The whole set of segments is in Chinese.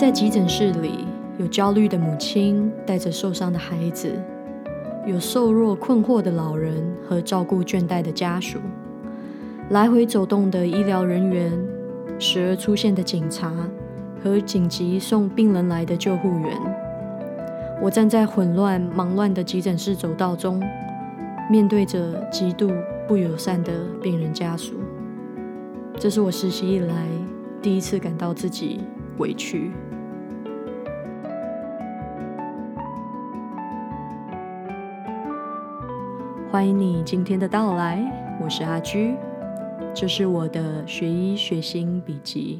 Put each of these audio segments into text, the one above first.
在急诊室里，有焦虑的母亲带着受伤的孩子，有瘦弱困惑的老人和照顾倦怠的家属，来回走动的医疗人员，时而出现的警察和紧急送病人来的救护员。我站在混乱忙乱的急诊室走道中，面对着极度不友善的病人家属。这是我实习以来第一次感到自己委屈。欢迎你今天的到来，我是阿居，这是我的学医学心笔记。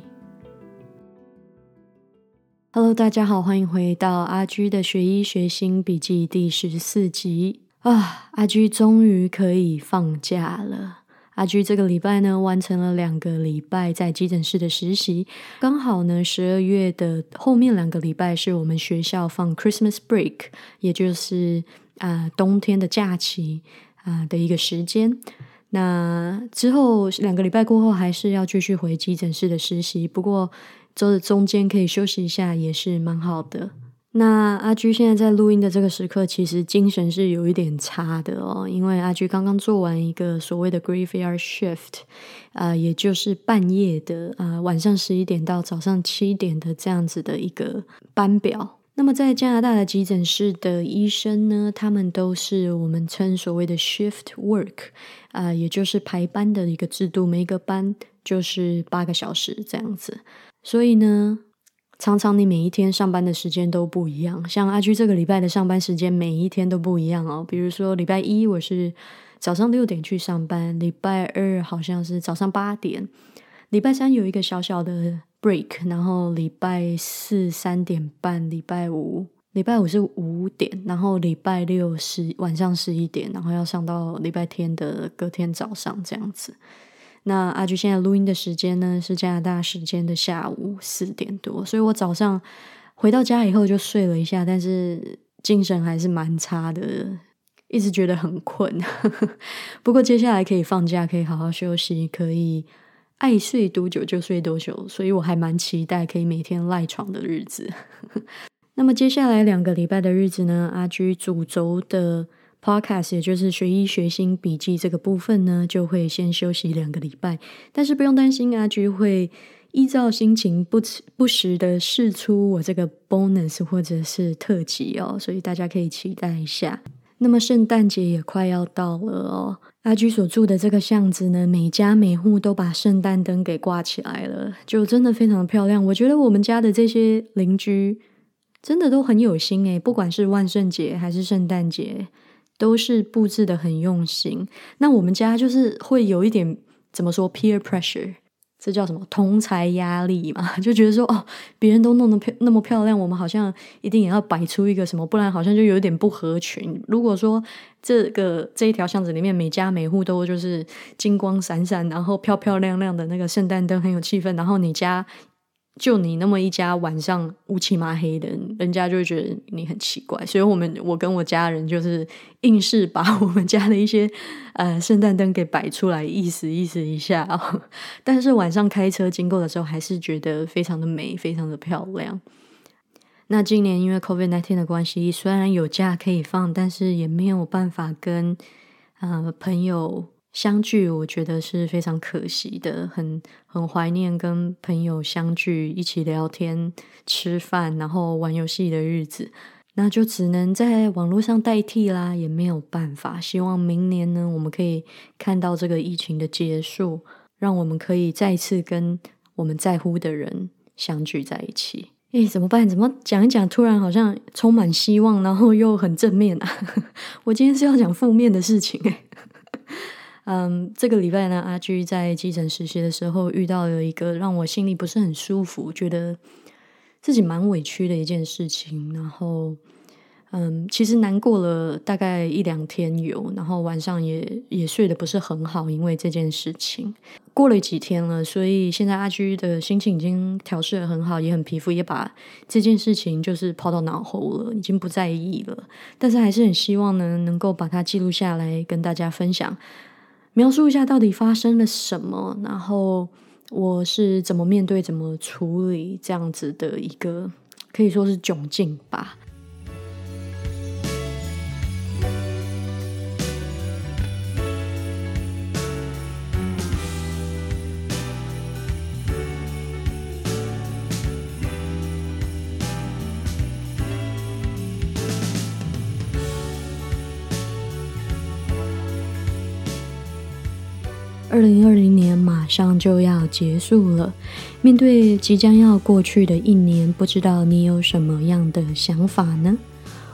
Hello，大家好，欢迎回到阿居的学医学心笔记第十四集啊！阿居终于可以放假了。阿居这个礼拜呢，完成了两个礼拜在急诊室的实习，刚好呢，十二月的后面两个礼拜是我们学校放 Christmas break，也就是啊冬天的假期啊的一个时间。那之后两个礼拜过后，还是要继续回急诊室的实习，不过周的中间可以休息一下，也是蛮好的。那阿居现在在录音的这个时刻，其实精神是有一点差的哦，因为阿居刚刚做完一个所谓的 graveyard shift，啊，也就是半夜的啊，晚上十一点到早上七点的这样子的一个班表。那么在加拿大的急诊室的医生呢，他们都是我们称所谓的 shift work，啊，也就是排班的一个制度，每一个班就是八个小时这样子，所以呢。常常你每一天上班的时间都不一样，像阿居这个礼拜的上班时间每一天都不一样哦。比如说礼拜一我是早上六点去上班，礼拜二好像是早上八点，礼拜三有一个小小的 break，然后礼拜四三点半，礼拜五礼拜五是五点，然后礼拜六是晚上十一点，然后要上到礼拜天的隔天早上这样子。那阿菊现在录音的时间呢是加拿大时间的下午四点多，所以我早上回到家以后就睡了一下，但是精神还是蛮差的，一直觉得很困。不过接下来可以放假，可以好好休息，可以爱睡多久就睡多久，所以我还蛮期待可以每天赖床的日子。那么接下来两个礼拜的日子呢，阿居主轴的。Podcast 也就是学医学心笔记这个部分呢，就会先休息两个礼拜，但是不用担心，阿居会依照心情不不时的试出我这个 bonus 或者是特辑哦，所以大家可以期待一下。那么圣诞节也快要到了哦，阿居所住的这个巷子呢，每家每户都把圣诞灯给挂起来了，就真的非常的漂亮。我觉得我们家的这些邻居真的都很有心诶，不管是万圣节还是圣诞节。都是布置的很用心。那我们家就是会有一点怎么说 peer pressure，这叫什么同才压力嘛？就觉得说哦，别人都弄得漂那么漂亮，我们好像一定也要摆出一个什么，不然好像就有点不合群。如果说这个这一条巷子里面每家每户都就是金光闪闪，然后漂漂亮亮的那个圣诞灯很有气氛，然后你家。就你那么一家晚上乌漆麻黑的，人家就会觉得你很奇怪。所以，我们我跟我家人就是硬是把我们家的一些呃圣诞灯给摆出来，意思意思一下。但是晚上开车经过的时候，还是觉得非常的美，非常的漂亮。那今年因为 COVID nineteen 的关系，虽然有假可以放，但是也没有办法跟呃朋友。相聚，我觉得是非常可惜的，很很怀念跟朋友相聚、一起聊天、吃饭，然后玩游戏的日子。那就只能在网络上代替啦，也没有办法。希望明年呢，我们可以看到这个疫情的结束，让我们可以再次跟我们在乎的人相聚在一起。诶，怎么办？怎么讲一讲，突然好像充满希望，然后又很正面啊！我今天是要讲负面的事情诶。嗯，这个礼拜呢，阿居在急诊实习的时候遇到了一个让我心里不是很舒服，觉得自己蛮委屈的一件事情。然后，嗯，其实难过了大概一两天有，然后晚上也也睡得不是很好，因为这件事情过了几天了，所以现在阿居的心情已经调试的很好，也很皮肤，也把这件事情就是抛到脑后了，已经不在意了。但是还是很希望呢，能够把它记录下来，跟大家分享。描述一下到底发生了什么，然后我是怎么面对、怎么处理这样子的一个，可以说是窘境吧。二零二零年马上就要结束了，面对即将要过去的一年，不知道你有什么样的想法呢？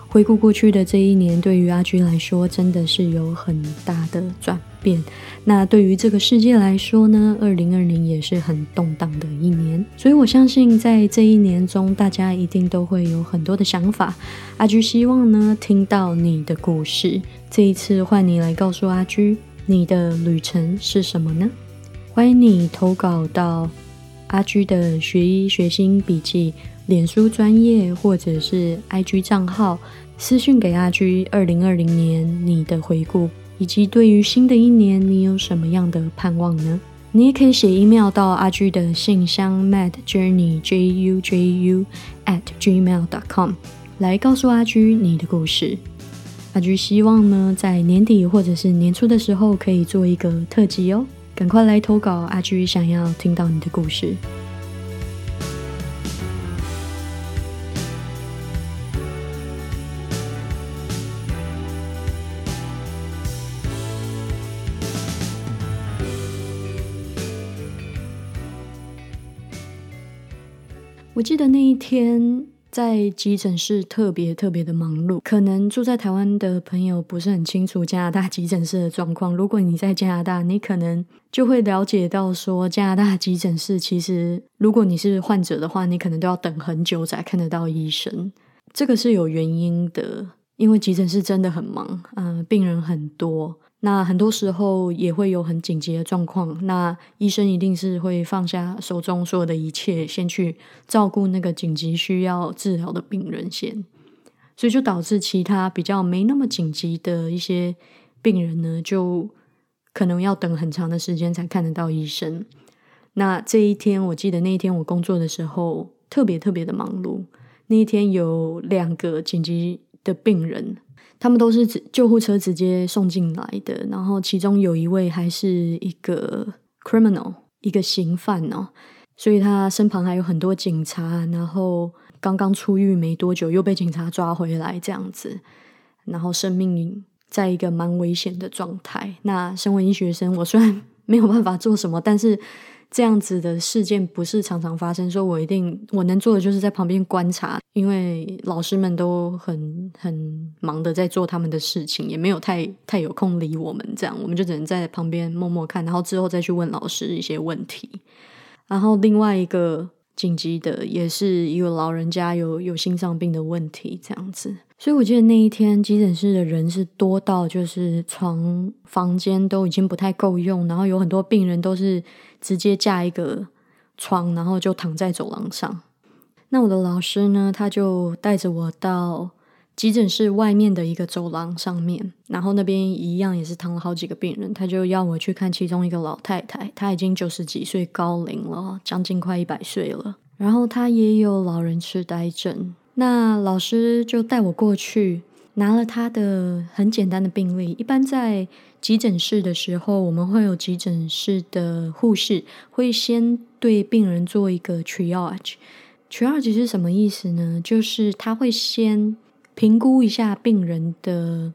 回顾过去的这一年，对于阿居来说，真的是有很大的转变。那对于这个世界来说呢？二零二零也是很动荡的一年，所以我相信在这一年中，大家一定都会有很多的想法。阿居希望呢，听到你的故事。这一次换你来告诉阿居。你的旅程是什么呢？欢迎你投稿到阿居的学医学心笔记脸书专业或者是 IG 账号私讯给阿居。二零二零年你的回顾，以及对于新的一年你有什么样的盼望呢？你也可以写 email 到阿居的信箱 madjourney j u j u at gmail dot com 来告诉阿居你的故事。阿居希望呢，在年底或者是年初的时候，可以做一个特辑哦。赶快来投稿，阿居想要听到你的故事。我记得那一天。在急诊室特别特别的忙碌，可能住在台湾的朋友不是很清楚加拿大急诊室的状况。如果你在加拿大，你可能就会了解到说，加拿大急诊室其实，如果你是患者的话，你可能都要等很久才看得到医生。这个是有原因的，因为急诊室真的很忙，嗯，病人很多。那很多时候也会有很紧急的状况，那医生一定是会放下手中所有的一切，先去照顾那个紧急需要治疗的病人先，所以就导致其他比较没那么紧急的一些病人呢，就可能要等很长的时间才看得到医生。那这一天，我记得那一天我工作的时候特别特别的忙碌，那一天有两个紧急的病人。他们都是救护车直接送进来的，然后其中有一位还是一个 criminal，一个刑犯哦，所以他身旁还有很多警察，然后刚刚出狱没多久又被警察抓回来这样子，然后生命在一个蛮危险的状态。那身为医学生，我虽然没有办法做什么，但是。这样子的事件不是常常发生，说我一定我能做的就是在旁边观察，因为老师们都很很忙的在做他们的事情，也没有太太有空理我们，这样我们就只能在旁边默默看，然后之后再去问老师一些问题。然后另外一个紧急的也是一个老人家有有心脏病的问题，这样子。所以我记得那一天急诊室的人是多到就是床房间都已经不太够用，然后有很多病人都是。直接架一个床，然后就躺在走廊上。那我的老师呢，他就带着我到急诊室外面的一个走廊上面，然后那边一样也是躺了好几个病人。他就要我去看其中一个老太太，她已经九十几岁高龄了，将近快一百岁了。然后她也有老人痴呆症。那老师就带我过去，拿了她的很简单的病历。一般在急诊室的时候，我们会有急诊室的护士会先对病人做一个 triage。triage 是什么意思呢？就是他会先评估一下病人的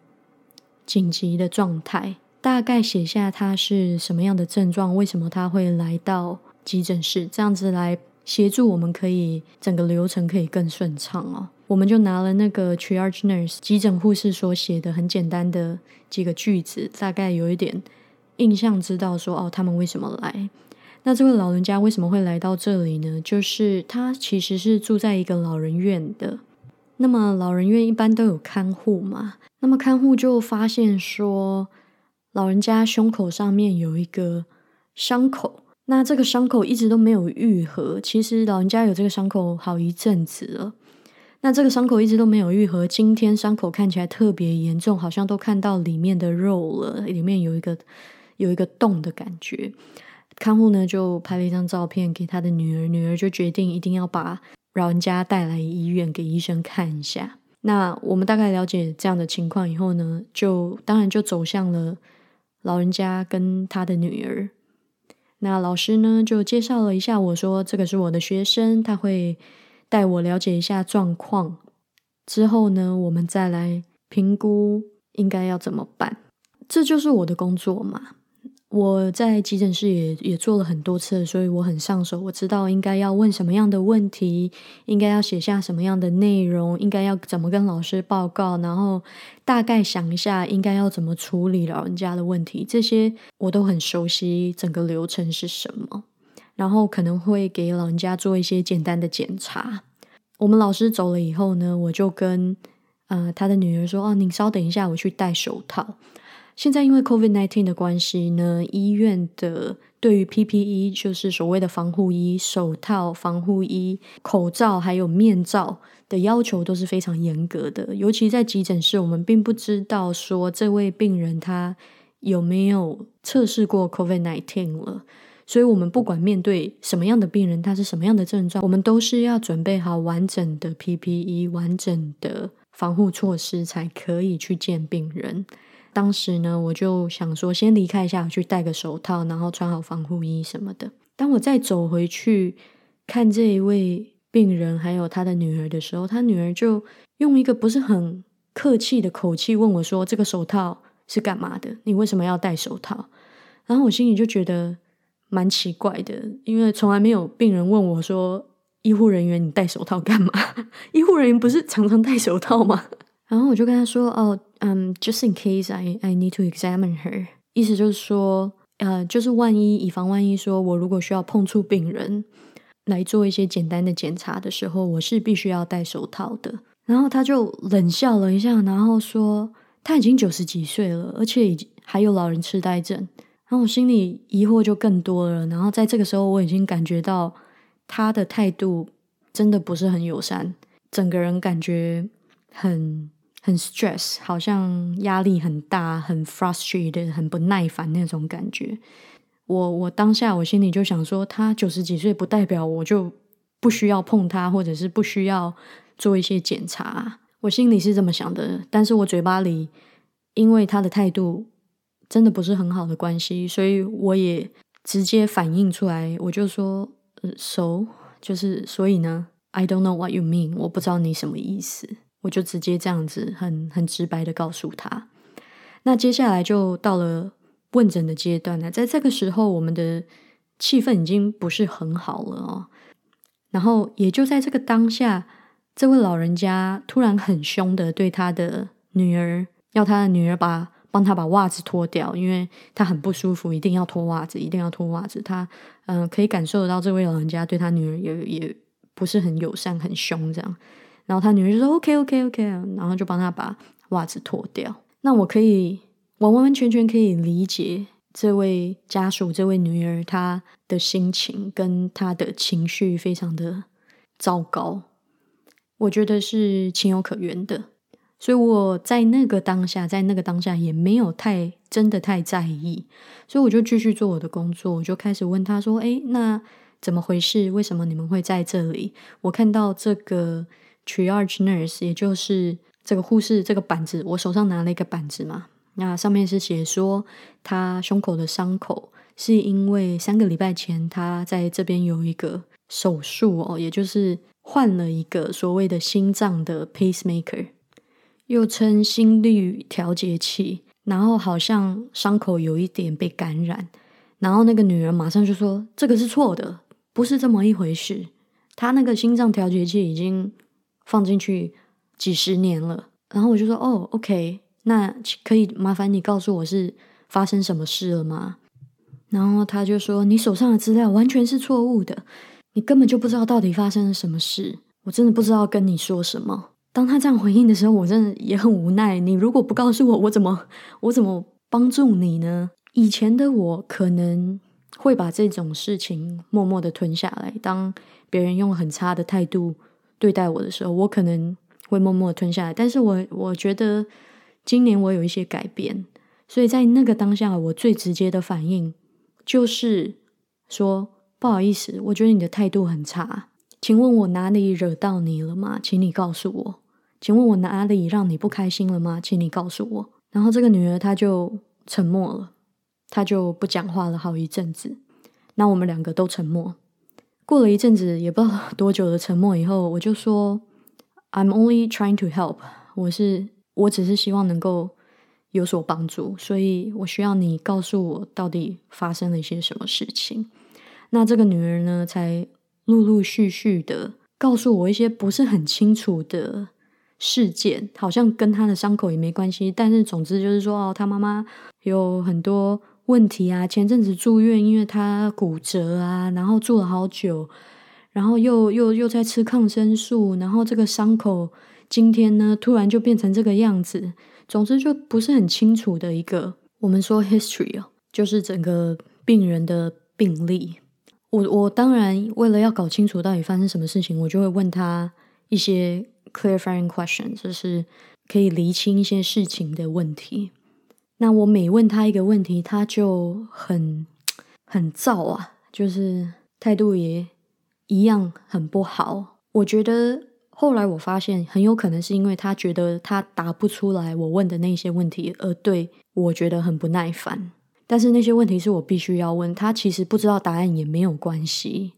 紧急的状态，大概写下他是什么样的症状，为什么他会来到急诊室，这样子来协助我们可以整个流程可以更顺畅哦。我们就拿了那个 triage nurse 急诊护士所写的很简单的几个句子，大概有一点印象，知道说哦，他们为什么来？那这位老人家为什么会来到这里呢？就是他其实是住在一个老人院的。那么老人院一般都有看护嘛？那么看护就发现说，老人家胸口上面有一个伤口，那这个伤口一直都没有愈合。其实老人家有这个伤口好一阵子了。那这个伤口一直都没有愈合，今天伤口看起来特别严重，好像都看到里面的肉了，里面有一个有一个洞的感觉。看护呢就拍了一张照片给他的女儿，女儿就决定一定要把老人家带来医院给医生看一下。那我们大概了解这样的情况以后呢，就当然就走向了老人家跟他的女儿。那老师呢就介绍了一下，我说这个是我的学生，他会带我了解一下状况。之后呢，我们再来评估应该要怎么办。这就是我的工作嘛。我在急诊室也也做了很多次，所以我很上手。我知道应该要问什么样的问题，应该要写下什么样的内容，应该要怎么跟老师报告，然后大概想一下应该要怎么处理老人家的问题，这些我都很熟悉整个流程是什么。然后可能会给老人家做一些简单的检查。我们老师走了以后呢，我就跟呃他的女儿说：“哦，您稍等一下，我去戴手套。”现在因为 COVID nineteen 的关系呢，医院的对于 PPE 就是所谓的防护衣、手套、防护衣、口罩还有面罩的要求都是非常严格的。尤其在急诊室，我们并不知道说这位病人他有没有测试过 COVID nineteen 了，所以我们不管面对什么样的病人，他是什么样的症状，我们都是要准备好完整的 PPE、完整的防护措施，才可以去见病人。当时呢，我就想说先离开一下，去戴个手套，然后穿好防护衣什么的。当我再走回去看这一位病人还有他的女儿的时候，他女儿就用一个不是很客气的口气问我说：“这个手套是干嘛的？你为什么要戴手套？”然后我心里就觉得蛮奇怪的，因为从来没有病人问我说：“医护人员，你戴手套干嘛？” 医护人员不是常常戴手套吗？然后我就跟他说：“哦。”嗯，just in case I I need to examine her，意思就是说，呃，就是万一以防万一，说我如果需要碰触病人来做一些简单的检查的时候，我是必须要戴手套的。然后他就冷笑了一下，然后说他已经九十几岁了，而且已经还有老人痴呆症。然后我心里疑惑就更多了。然后在这个时候，我已经感觉到他的态度真的不是很友善，整个人感觉很。很 stress，好像压力很大，很 frustrated，很不耐烦那种感觉。我我当下我心里就想说，他九十几岁不代表我就不需要碰他，或者是不需要做一些检查。我心里是这么想的，但是我嘴巴里因为他的态度真的不是很好的关系，所以我也直接反映出来，我就说，so 就是所以呢，I don't know what you mean，我不知道你什么意思。我就直接这样子很很直白的告诉他，那接下来就到了问诊的阶段了。在这个时候，我们的气氛已经不是很好了哦。然后也就在这个当下，这位老人家突然很凶的对他的女儿，要他的女儿把帮他把袜子脱掉，因为他很不舒服，一定要脱袜子，一定要脱袜子。他嗯，可以感受得到这位老人家对他女儿也也不是很友善，很凶这样。然后他女儿就说：“OK OK OK。”然后就帮他把袜子脱掉。那我可以，完完全全可以理解这位家属、这位女儿她的心情跟她的情绪非常的糟糕。我觉得是情有可原的，所以我在那个当下，在那个当下也没有太真的太在意，所以我就继续做我的工作。我就开始问他说：“哎，那怎么回事？为什么你们会在这里？我看到这个。” Triage nurse，也就是这个护士，这个板子，我手上拿了一个板子嘛，那上面是写说他胸口的伤口是因为三个礼拜前他在这边有一个手术哦，也就是换了一个所谓的心脏的 pacemaker，又称心率调节器，然后好像伤口有一点被感染，然后那个女人马上就说这个是错的，不是这么一回事，他那个心脏调节器已经。放进去几十年了，然后我就说：“哦，OK，那可以麻烦你告诉我是发生什么事了吗？”然后他就说：“你手上的资料完全是错误的，你根本就不知道到底发生了什么事。我真的不知道跟你说什么。”当他这样回应的时候，我真的也很无奈。你如果不告诉我，我怎么我怎么帮助你呢？以前的我可能会把这种事情默默的吞下来，当别人用很差的态度。对待我的时候，我可能会默默吞下来。但是我我觉得今年我有一些改变，所以在那个当下，我最直接的反应就是说：“不好意思，我觉得你的态度很差，请问我哪里惹到你了吗？请你告诉我。请问我哪里让你不开心了吗？请你告诉我。”然后这个女儿她就沉默了，她就不讲话了好一阵子。那我们两个都沉默。过了一阵子，也不知道多久的沉默以后，我就说：“I'm only trying to help。我是我只是希望能够有所帮助，所以我需要你告诉我到底发生了一些什么事情。”那这个女儿呢，才陆陆续续的告诉我一些不是很清楚的事件，好像跟她的伤口也没关系。但是总之就是说，哦，她妈妈有很多。问题啊，前阵子住院，因为他骨折啊，然后住了好久，然后又又又在吃抗生素，然后这个伤口今天呢突然就变成这个样子，总之就不是很清楚的一个，我们说 history 哦，就是整个病人的病例。我我当然为了要搞清楚到底发生什么事情，我就会问他一些 clarifying question，就是可以厘清一些事情的问题。那我每问他一个问题，他就很很燥啊，就是态度也一样很不好。我觉得后来我发现，很有可能是因为他觉得他答不出来我问的那些问题，而对我觉得很不耐烦。但是那些问题是我必须要问他，其实不知道答案也没有关系。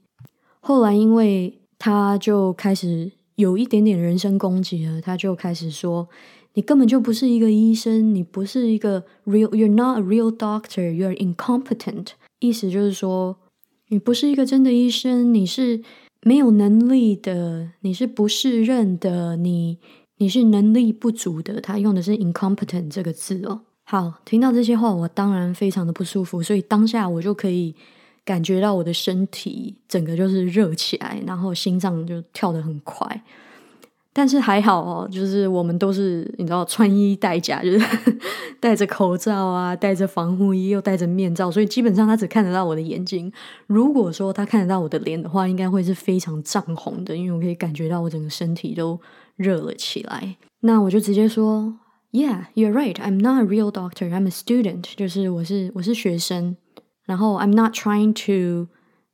后来因为他就开始有一点点人身攻击了，他就开始说。你根本就不是一个医生，你不是一个 real，you're not a real doctor，you're incompetent。意思就是说，你不是一个真的医生，你是没有能力的，你是不适任的，你你是能力不足的。他用的是 incompetent 这个字哦。好，听到这些话，我当然非常的不舒服，所以当下我就可以感觉到我的身体整个就是热起来，然后心脏就跳得很快。但是还好哦，就是我们都是你知道穿衣戴甲，就是 戴着口罩啊，戴着防护衣，又戴着面罩，所以基本上他只看得到我的眼睛。如果说他看得到我的脸的话，应该会是非常涨红的，因为我可以感觉到我整个身体都热了起来。那我就直接说，Yeah, you're right. I'm not a real doctor. I'm a student. 就是我是我是学生，然后 I'm not trying to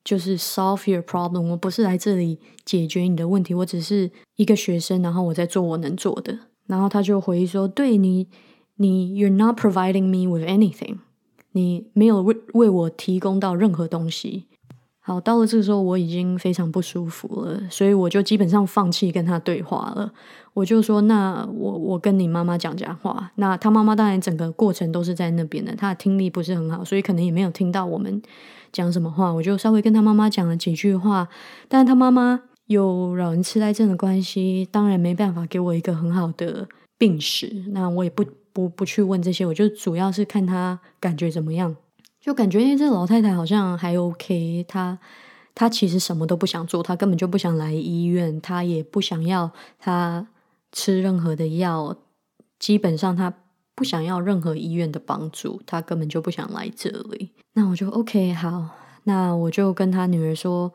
就是 solve your problem，我不是来这里解决你的问题，我只是一个学生，然后我在做我能做的。然后他就回忆说：“对你，你 you're not providing me with anything，你没有为为我提供到任何东西。”好，到了这个时候，我已经非常不舒服了，所以我就基本上放弃跟他对话了。我就说：“那我我跟你妈妈讲讲话。”那他妈妈当然整个过程都是在那边的，他的听力不是很好，所以可能也没有听到我们。讲什么话，我就稍微跟他妈妈讲了几句话，但他妈妈有老人痴呆症的关系，当然没办法给我一个很好的病史。那我也不不不去问这些，我就主要是看他感觉怎么样，就感觉这老太太好像还 OK。她她其实什么都不想做，她根本就不想来医院，她也不想要她吃任何的药，基本上她。不想要任何医院的帮助，她根本就不想来这里。那我就 OK 好，那我就跟她女儿说，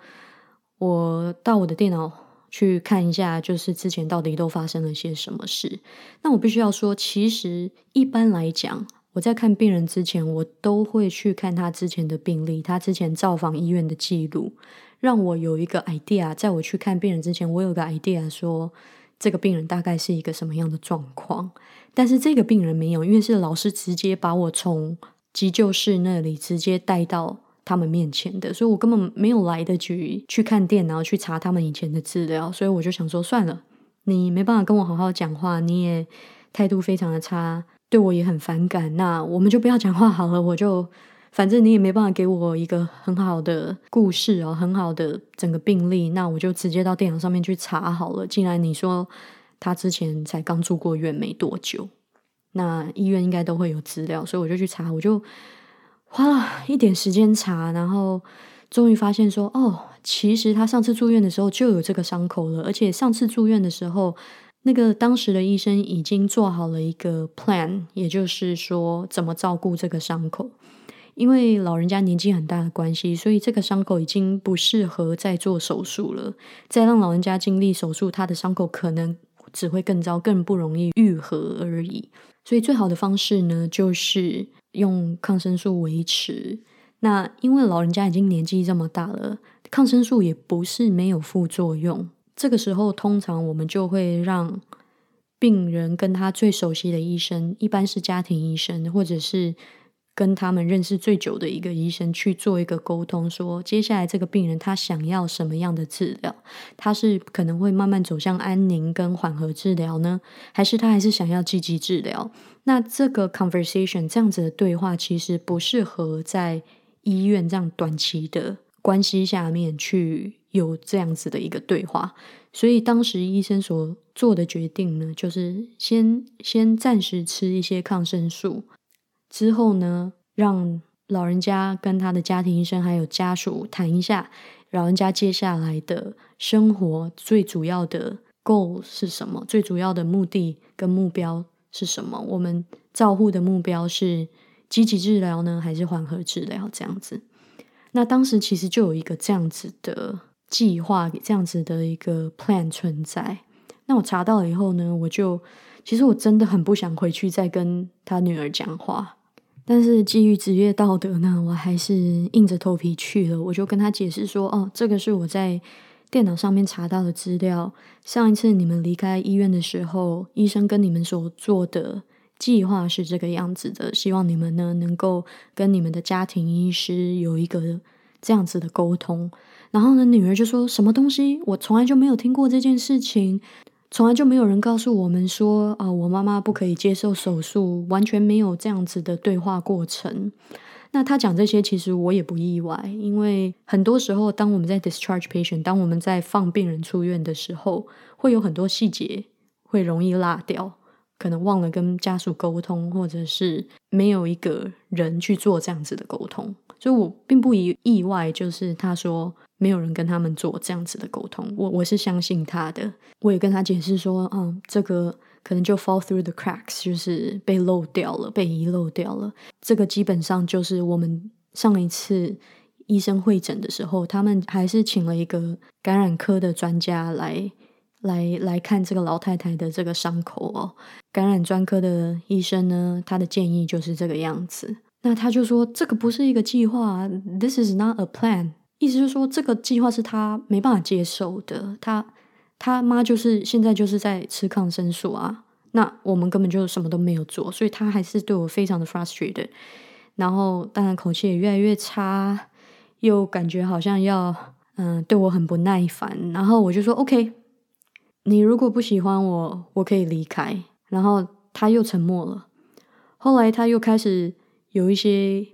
我到我的电脑去看一下，就是之前到底都发生了些什么事。那我必须要说，其实一般来讲，我在看病人之前，我都会去看他之前的病历，他之前造访医院的记录，让我有一个 idea。在我去看病人之前，我有个 idea 说。这个病人大概是一个什么样的状况？但是这个病人没有，因为是老师直接把我从急救室那里直接带到他们面前的，所以我根本没有来得及去看电脑去查他们以前的资料，所以我就想说算了，你没办法跟我好好讲话，你也态度非常的差，对我也很反感，那我们就不要讲话好了，我就。反正你也没办法给我一个很好的故事哦，很好的整个病例，那我就直接到电脑上面去查好了。既然你说他之前才刚住过院没多久，那医院应该都会有资料，所以我就去查，我就花了一点时间查，然后终于发现说，哦，其实他上次住院的时候就有这个伤口了，而且上次住院的时候，那个当时的医生已经做好了一个 plan，也就是说怎么照顾这个伤口。因为老人家年纪很大的关系，所以这个伤口已经不适合再做手术了。再让老人家经历手术，他的伤口可能只会更糟，更不容易愈合而已。所以最好的方式呢，就是用抗生素维持。那因为老人家已经年纪这么大了，抗生素也不是没有副作用。这个时候，通常我们就会让病人跟他最熟悉的医生，一般是家庭医生，或者是。跟他们认识最久的一个医生去做一个沟通，说接下来这个病人他想要什么样的治疗？他是可能会慢慢走向安宁跟缓和治疗呢，还是他还是想要积极治疗？那这个 conversation 这样子的对话，其实不适合在医院这样短期的关系下面去有这样子的一个对话。所以当时医生所做的决定呢，就是先先暂时吃一些抗生素。之后呢，让老人家跟他的家庭医生还有家属谈一下，老人家接下来的生活最主要的 goal 是什么？最主要的目的跟目标是什么？我们照护的目标是积极治疗呢，还是缓和治疗？这样子。那当时其实就有一个这样子的计划，这样子的一个 plan 存在。那我查到了以后呢，我就其实我真的很不想回去再跟他女儿讲话。但是基于职业道德呢，我还是硬着头皮去了。我就跟他解释说：“哦，这个是我在电脑上面查到的资料。上一次你们离开医院的时候，医生跟你们所做的计划是这个样子的。希望你们呢能够跟你们的家庭医师有一个这样子的沟通。”然后呢，女儿就说什么东西？我从来就没有听过这件事情。从来就没有人告诉我们说啊，我妈妈不可以接受手术，完全没有这样子的对话过程。那他讲这些，其实我也不意外，因为很多时候，当我们在 discharge patient，当我们在放病人出院的时候，会有很多细节会容易落掉，可能忘了跟家属沟通，或者是没有一个人去做这样子的沟通，所以我并不意意外，就是他说。没有人跟他们做这样子的沟通，我我是相信他的。我也跟他解释说，嗯，这个可能就 fall through the cracks，就是被漏掉了，被遗漏掉了。这个基本上就是我们上一次医生会诊的时候，他们还是请了一个感染科的专家来来来看这个老太太的这个伤口哦。感染专科的医生呢，他的建议就是这个样子。那他就说，这个不是一个计划，this is not a plan。意思就是说，这个计划是他没办法接受的。他他妈就是现在就是在吃抗生素啊，那我们根本就什么都没有做，所以他还是对我非常的 frustrated。然后当然口气也越来越差，又感觉好像要嗯对我很不耐烦。然后我就说 OK，你如果不喜欢我，我可以离开。然后他又沉默了。后来他又开始有一些，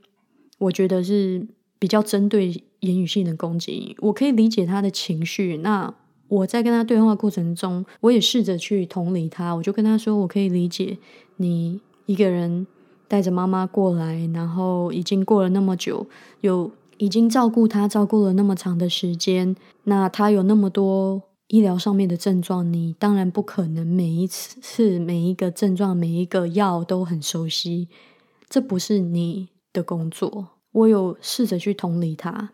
我觉得是比较针对。言语性的攻击，我可以理解他的情绪。那我在跟他对话过程中，我也试着去同理他。我就跟他说：“我可以理解你一个人带着妈妈过来，然后已经过了那么久，有已经照顾他照顾了那么长的时间。那他有那么多医疗上面的症状，你当然不可能每一次每一个症状每一个药都很熟悉，这不是你的工作。我有试着去同理他。”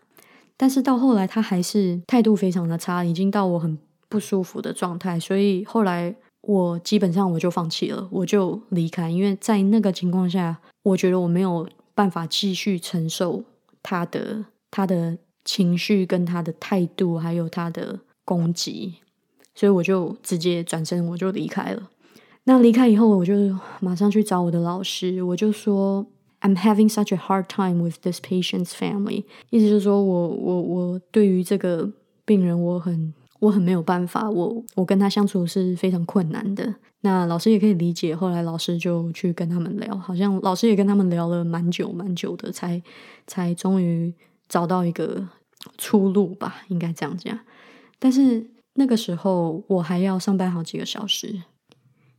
但是到后来，他还是态度非常的差，已经到我很不舒服的状态。所以后来我基本上我就放弃了，我就离开。因为在那个情况下，我觉得我没有办法继续承受他的他的情绪、跟他的态度，还有他的攻击，所以我就直接转身，我就离开了。那离开以后，我就马上去找我的老师，我就说。I'm having such a hard time with this patient's family。意思就是说我我我对于这个病人我很我很没有办法，我我跟他相处是非常困难的。那老师也可以理解。后来老师就去跟他们聊，好像老师也跟他们聊了蛮久蛮久的，才才终于找到一个出路吧，应该这样讲。但是那个时候我还要上班好几个小时。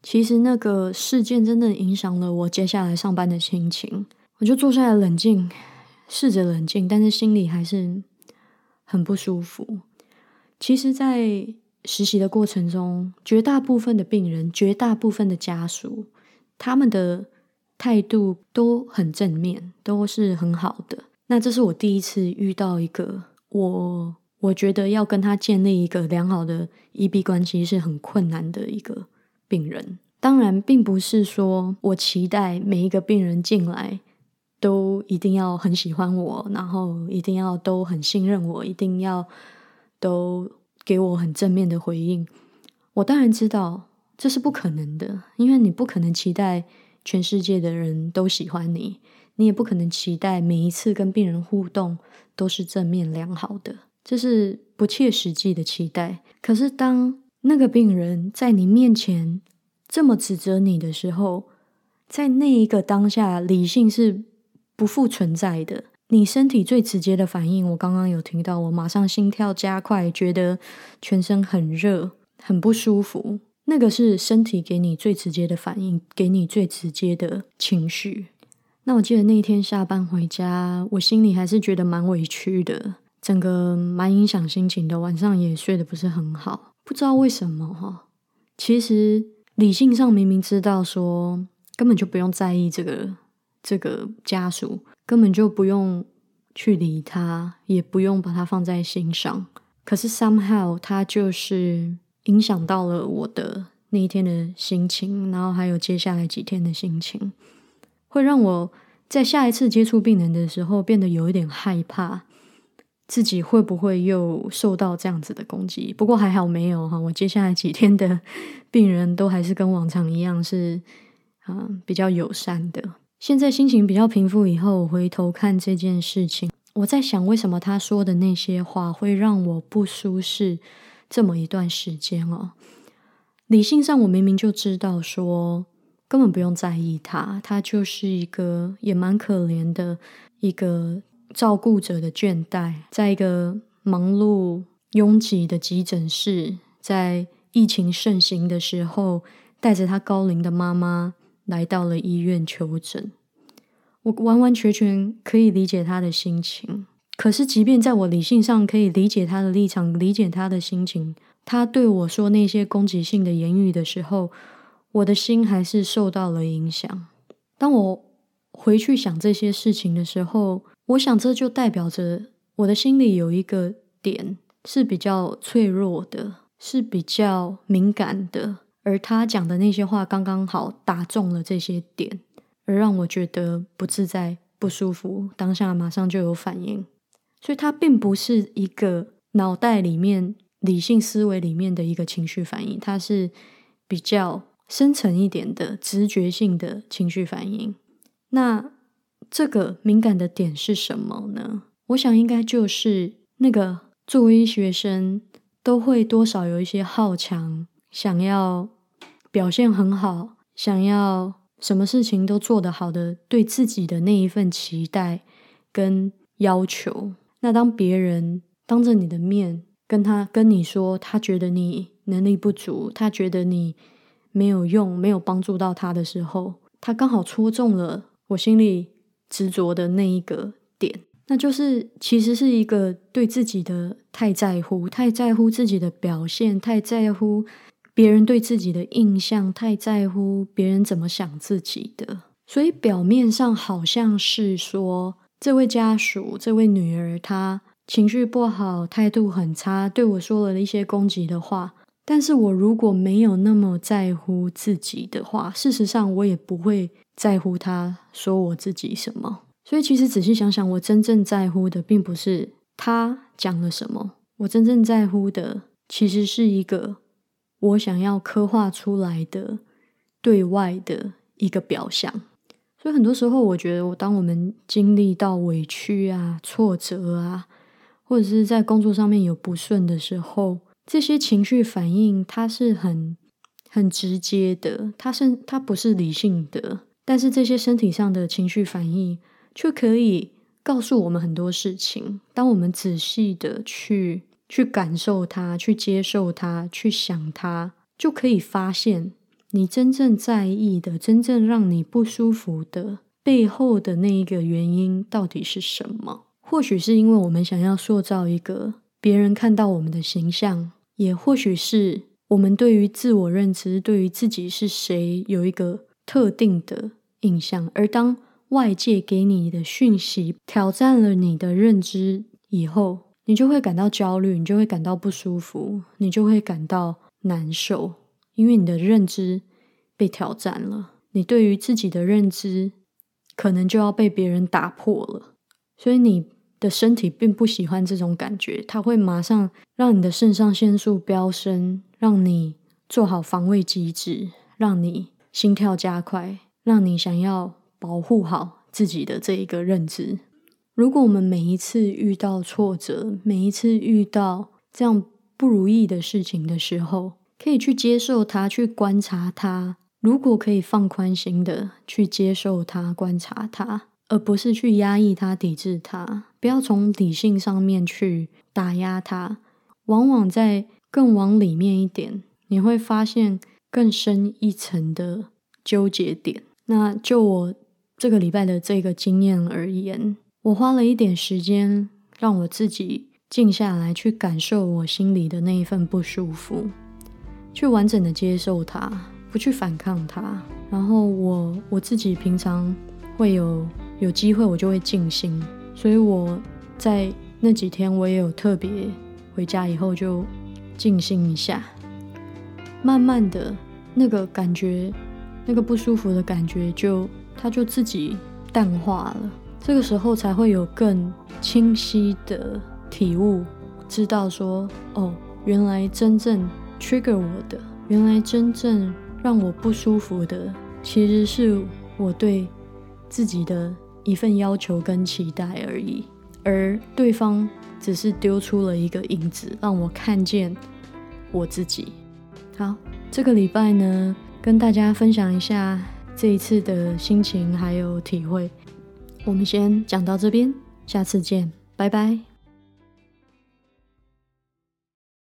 其实那个事件真的影响了我接下来上班的心情，我就坐下来冷静，试着冷静，但是心里还是很不舒服。其实，在实习的过程中，绝大部分的病人、绝大部分的家属，他们的态度都很正面，都是很好的。那这是我第一次遇到一个我我觉得要跟他建立一个良好的医病关系是很困难的一个。病人当然并不是说我期待每一个病人进来都一定要很喜欢我，然后一定要都很信任我，一定要都给我很正面的回应。我当然知道这是不可能的，因为你不可能期待全世界的人都喜欢你，你也不可能期待每一次跟病人互动都是正面良好的，这是不切实际的期待。可是当那个病人在你面前这么指责你的时候，在那一个当下，理性是不复存在的。你身体最直接的反应，我刚刚有听到，我马上心跳加快，觉得全身很热。很不舒服，那个是身体给你最直接的反应，给你最直接的情绪。那我记得那天下班回家，我心里还是觉得蛮委屈的，整个蛮影响心情的。晚上也睡得不是很好，不知道为什么哈。其实理性上明明知道说，根本就不用在意这个这个家属，根本就不用去理他，也不用把他放在心上。可是 somehow 他就是。影响到了我的那一天的心情，然后还有接下来几天的心情，会让我在下一次接触病人的时候变得有一点害怕，自己会不会又受到这样子的攻击？不过还好没有哈，我接下来几天的 病人都还是跟往常一样是啊比较友善的。现在心情比较平复以后，回头看这件事情，我在想为什么他说的那些话会让我不舒适。这么一段时间哦，理性上我明明就知道说根本不用在意他，他就是一个也蛮可怜的一个照顾者的倦怠，在一个忙碌拥挤的急诊室，在疫情盛行的时候，带着他高龄的妈妈来到了医院求诊，我完完全全可以理解他的心情。可是，即便在我理性上可以理解他的立场，理解他的心情，他对我说那些攻击性的言语的时候，我的心还是受到了影响。当我回去想这些事情的时候，我想这就代表着我的心里有一个点是比较脆弱的，是比较敏感的，而他讲的那些话刚刚好打中了这些点，而让我觉得不自在、不舒服，当下马上就有反应。所以它并不是一个脑袋里面理性思维里面的一个情绪反应，它是比较深层一点的直觉性的情绪反应。那这个敏感的点是什么呢？我想应该就是那个作为学生都会多少有一些好强，想要表现很好，想要什么事情都做得好的，对自己的那一份期待跟要求。那当别人当着你的面跟他跟你说，他觉得你能力不足，他觉得你没有用，没有帮助到他的时候，他刚好戳中了我心里执着的那一个点，那就是其实是一个对自己的太在乎，太在乎自己的表现，太在乎别人对自己的印象，太在乎别人怎么想自己的，所以表面上好像是说。这位家属，这位女儿，她情绪不好，态度很差，对我说了一些攻击的话。但是我如果没有那么在乎自己的话，事实上我也不会在乎他说我自己什么。所以其实仔细想想，我真正在乎的并不是他讲了什么，我真正在乎的其实是一个我想要刻画出来的对外的一个表象。所以很多时候，我觉得，我当我们经历到委屈啊、挫折啊，或者是在工作上面有不顺的时候，这些情绪反应它是很很直接的，它是它不是理性的，但是这些身体上的情绪反应却可以告诉我们很多事情。当我们仔细的去去感受它、去接受它、去想它，就可以发现。你真正在意的、真正让你不舒服的背后的那一个原因到底是什么？或许是因为我们想要塑造一个别人看到我们的形象，也或许是我们对于自我认知、对于自己是谁有一个特定的印象。而当外界给你的讯息挑战了你的认知以后，你就会感到焦虑，你就会感到不舒服，你就会感到难受。因为你的认知被挑战了，你对于自己的认知可能就要被别人打破了，所以你的身体并不喜欢这种感觉，它会马上让你的肾上腺素飙升，让你做好防卫机制，让你心跳加快，让你想要保护好自己的这一个认知。如果我们每一次遇到挫折，每一次遇到这样不如意的事情的时候，可以去接受它，去观察它。如果可以放宽心的去接受它、观察它，而不是去压抑它、抵制它，不要从理性上面去打压它，往往在更往里面一点，你会发现更深一层的纠结点。那就我这个礼拜的这个经验而言，我花了一点时间，让我自己静下来，去感受我心里的那一份不舒服，去完整的接受它。不去反抗它，然后我我自己平常会有有机会，我就会静心，所以我在那几天我也有特别回家以后就静心一下，慢慢的那个感觉，那个不舒服的感觉就它就自己淡化了，这个时候才会有更清晰的体悟，知道说哦，原来真正 trigger 我的，原来真正。让我不舒服的，其实是我对自己的一份要求跟期待而已，而对方只是丢出了一个影子，让我看见我自己。好，这个礼拜呢，跟大家分享一下这一次的心情还有体会。我们先讲到这边，下次见，拜拜。